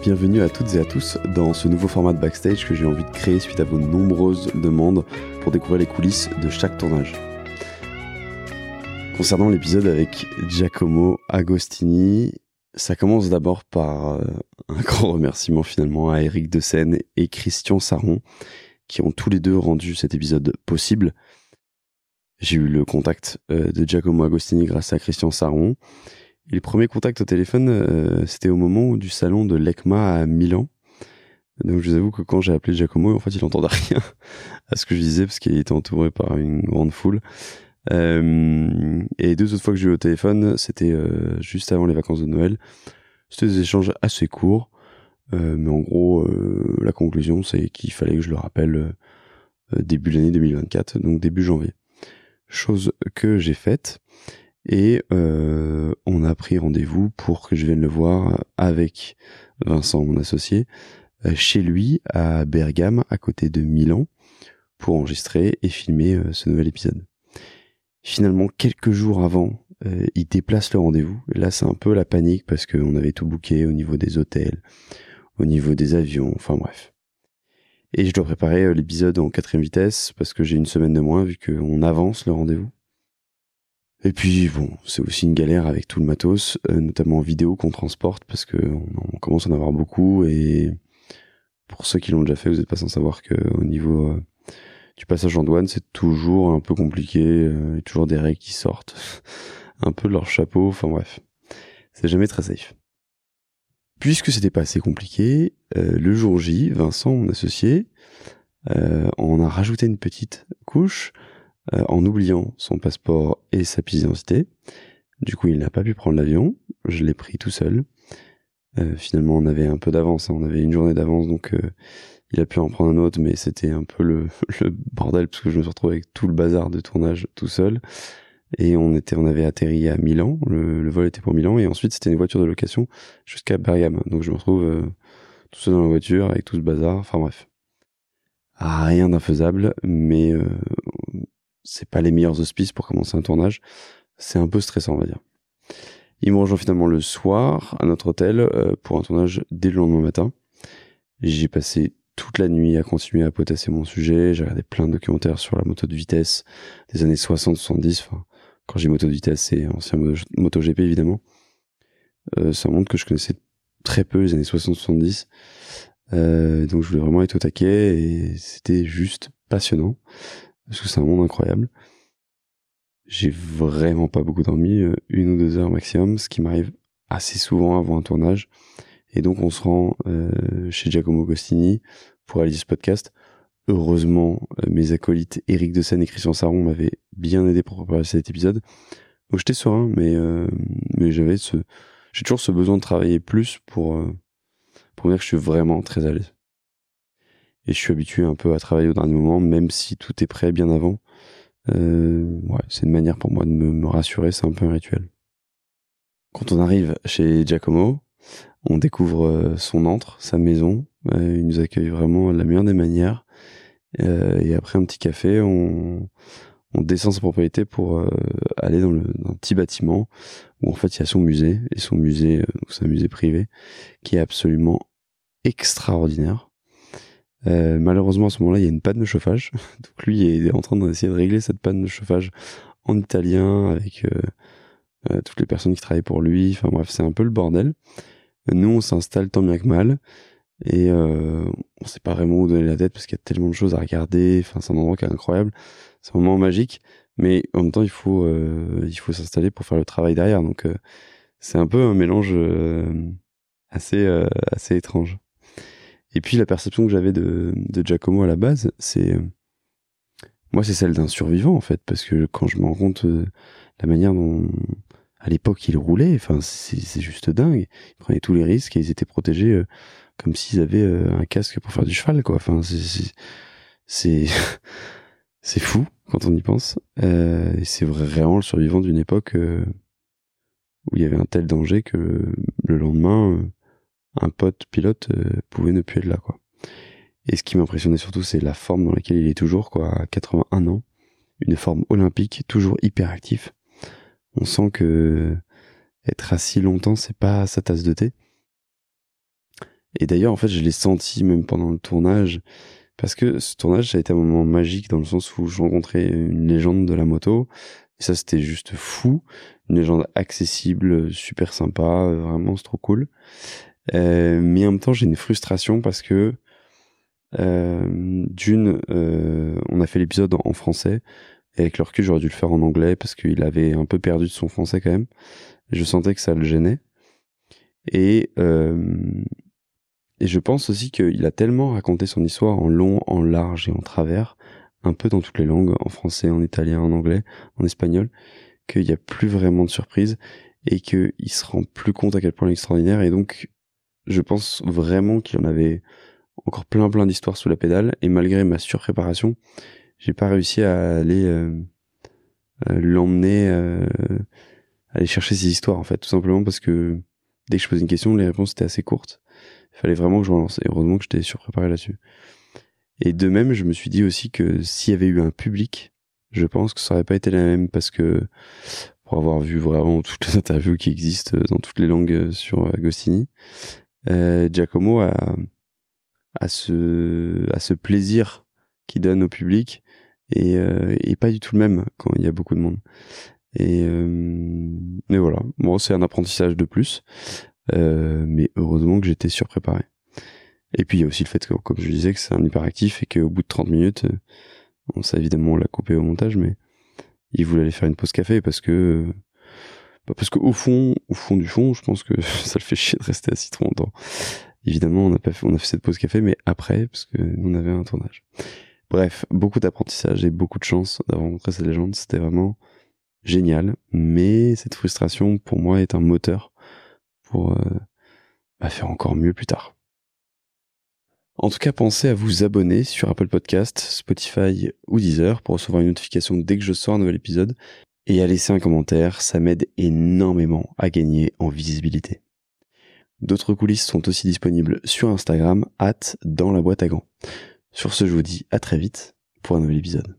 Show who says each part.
Speaker 1: Bienvenue à toutes et à tous dans ce nouveau format de backstage que j'ai envie de créer suite à vos nombreuses demandes pour découvrir les coulisses de chaque tournage. Concernant l'épisode avec Giacomo Agostini, ça commence d'abord par euh, un grand remerciement finalement à Eric de et Christian Saron qui ont tous les deux rendu cet épisode possible. J'ai eu le contact euh, de Giacomo Agostini grâce à Christian Saron. Les premiers contacts au téléphone, euh, c'était au moment du salon de l'ECMA à Milan. Donc je vous avoue que quand j'ai appelé Giacomo, en fait, il n'entendait rien à ce que je disais parce qu'il était entouré par une grande foule. Euh, et deux autres fois que j'ai eu au téléphone, c'était euh, juste avant les vacances de Noël. C'était des échanges assez courts, euh, mais en gros, la conclusion, c'est qu'il fallait que je le rappelle début de l'année 2024, donc début janvier chose que j'ai faite. Et euh, on a pris rendez-vous pour que je vienne le voir avec Vincent, mon associé, euh, chez lui à Bergame, à côté de Milan, pour enregistrer et filmer euh, ce nouvel épisode. Finalement, quelques jours avant, il déplace le rendez-vous. Là, c'est un peu la panique parce qu'on avait tout booké au niveau des hôtels, au niveau des avions, enfin bref. Et je dois préparer l'épisode en quatrième vitesse parce que j'ai une semaine de moins vu qu'on avance le rendez-vous. Et puis bon, c'est aussi une galère avec tout le matos, euh, notamment en vidéo qu'on transporte parce que on, commence à en avoir beaucoup et pour ceux qui l'ont déjà fait, vous n'êtes pas sans savoir que au niveau euh, du passage en douane, c'est toujours un peu compliqué, y a toujours des règles qui sortent un peu de leur chapeau, enfin bref, c'est jamais très safe. Puisque c'était pas assez compliqué, euh, le jour J, Vincent, mon associé, euh, on a rajouté une petite couche euh, en oubliant son passeport et sa pièce d'identité. Du coup, il n'a pas pu prendre l'avion. Je l'ai pris tout seul. finalement, on avait un peu d'avance. Hein. on avait une journée d'avance, donc il a pu en prendre un autre, mais c'était un peu le, bordel parce que je me suis retrouvé avec tout le bazar de tournage tout seul et on était on avait atterri à Milan le, vol était pour Milan et ensuite c'était une voiture de location jusqu'à Bergame donc je me retrouve euh, tout seul dans la voiture avec tout ce bazar enfin bref rien d'infaisable mais euh, c'est pas les meilleurs auspices pour commencer un tournage c'est un peu stressant on va dire il me rejoint finalement le soir à notre hôtel euh, pour un tournage dès le lendemain matin j'ai passé toute la nuit à continuer à potasser mon sujet. J'ai regardé plein de documentaires sur la moto de vitesse des années 60-70. Enfin, quand j'ai moto de vitesse, c'est ancien moto GP évidemment. Euh, ça montre que je connaissais très peu les années 60-70. Euh, donc je voulais vraiment être au taquet et c'était juste passionnant parce que c'est un monde incroyable. J'ai vraiment pas beaucoup dormi, euh, une ou deux heures maximum, ce qui m'arrive assez souvent avant un tournage. Et donc on se rend chez Giacomo Gostini pour réaliser ce podcast. Heureusement, euh, mes acolytes Eric de Seine et Christian Saron m'avaient bien aidé pour préparer cet épisode. Donc j'étais serein, mais euh, mais j'avais ce, j'ai toujours ce besoin de travailler plus pour euh, pour dire que je suis vraiment très à l'aise. Et je suis habitué un peu à travailler au dernier moment, même si tout est prêt bien avant. ouais, c'est une manière pour moi de me, rassurer, c'est un peu un rituel. Quand on arrive chez Giacomo, on découvre son antre, sa maison. il nous accueille vraiment de la meilleure des manières. Euh, et après un petit café, on, descend sa propriété pour euh, aller dans, le, dans un petit bâtiment où en fait il y a son musée et son musée, euh, c'est un musée privé qui est absolument extraordinaire. Euh, malheureusement à ce moment-là il y a une panne de chauffage, donc lui il est en train d'essayer de régler cette panne de chauffage en italien avec euh, toutes les personnes qui travaillent pour lui. Enfin bref c'est un peu le bordel. Nous on s'installe tant bien que mal et euh, on sait pas vraiment où donner la tête parce qu'il y a tellement de choses à regarder. Enfin, c'est un endroit qui est incroyable. C'est un moment magique, mais en même temps, il faut euh, il faut s'installer pour faire le travail derrière. Donc, euh, c'est un peu un mélange euh, assez assez étrange. Et puis la perception que j'avais de, de Giacomo à la base, c'est moi, c'est celle d'un survivant en fait, parce que quand je me rends compte la manière dont à l'époque il roulait, enfin, c'est juste dingue. Ils prenaient tous les risques et ils étaient protégés comme s'ils avaient euh, un casque pour faire du cheval, quoi. Enfin, c'est c'est fou quand on y pense. Euh, et c'est vraiment le survivant d'une époque euh, où il y avait un tel danger que le lendemain, euh, un pote pilote pouvait ne plus être là, quoi. Et ce qui m'impressionnait surtout, c'est la forme dans laquelle il est toujours, quoi, à 81 ans. Une forme olympique, toujours hyper actif. On sent que être assis longtemps, c'est pas sa tasse de thé. Et d'ailleurs, en fait, je l'ai senti même pendant le tournage, parce que ce tournage, ça a été un moment magique dans le sens où je rencontrais une légende de la moto. Et ça, c'était juste fou. Une légende accessible, super sympa, vraiment, c'est trop cool. Euh, mais en même temps, j'ai une frustration parce que euh, d'une, euh, on a fait l'épisode en français. Et avec le recul, j'aurais dû le faire en anglais parce qu'il avait un peu perdu de son français quand même. Je sentais que ça le gênait. Et, euh, et je pense aussi qu'il a tellement raconté son histoire en long, en large et en travers, un peu dans toutes les langues, en français, en italien, en anglais, en espagnol, qu'il n'y a plus vraiment de surprise et qu'il se rend plus compte à quel point il est extraordinaire. Et donc, je pense vraiment qu'il en avait encore plein plein d'histoires sous la pédale. Et malgré ma surpréparation, j'ai pas réussi à aller euh, euh, l'emmener, euh, aller chercher ses histoires en fait, tout simplement parce que dès que je posais une question, les réponses étaient assez courtes. Il fallait vraiment que je relance. Et heureusement que j'étais surpréparé là-dessus. Et de même, je me suis dit aussi que s'il y avait eu un public, je pense que ça aurait pas été la même parce que pour avoir vu vraiment toutes les interviews qui existent dans toutes les langues sur Agostini, euh, Giacomo a, ce, ce plaisir qu'il donne au public et, euh, et pas du tout le même quand il y a beaucoup de monde. Et euh, mais voilà, bon c'est un apprentissage de plus, euh, mais heureusement que j'étais surpréparé. Et puis il y a aussi le fait que, comme je disais, que c'est un hyperactif et qu'au bout de 30 minutes, on ça évidemment l'a coupé au montage, mais il voulait aller faire une pause café parce que parce qu'au fond, au fond du fond, je pense que ça le fait chier de rester assis trop longtemps. Évidemment, on a fait, cette pause café, mais après, parce que nous on avait un tournage. Bref, beaucoup d'apprentissage et beaucoup de chance d'avoir rencontré cette légende. C'était vraiment génial. Mais cette frustration, pour moi, est un moteur pour euh, bah, faire encore mieux plus tard. En tout cas, pensez à vous abonner sur Apple Podcast, Spotify ou Deezer pour recevoir une notification dès que je sors un nouvel épisode et à laisser un commentaire, ça m'aide énormément à gagner en visibilité. D'autres coulisses sont aussi disponibles sur Instagram, at dans la boîte à gants. Sur ce, je vous dis à très vite pour un nouvel épisode.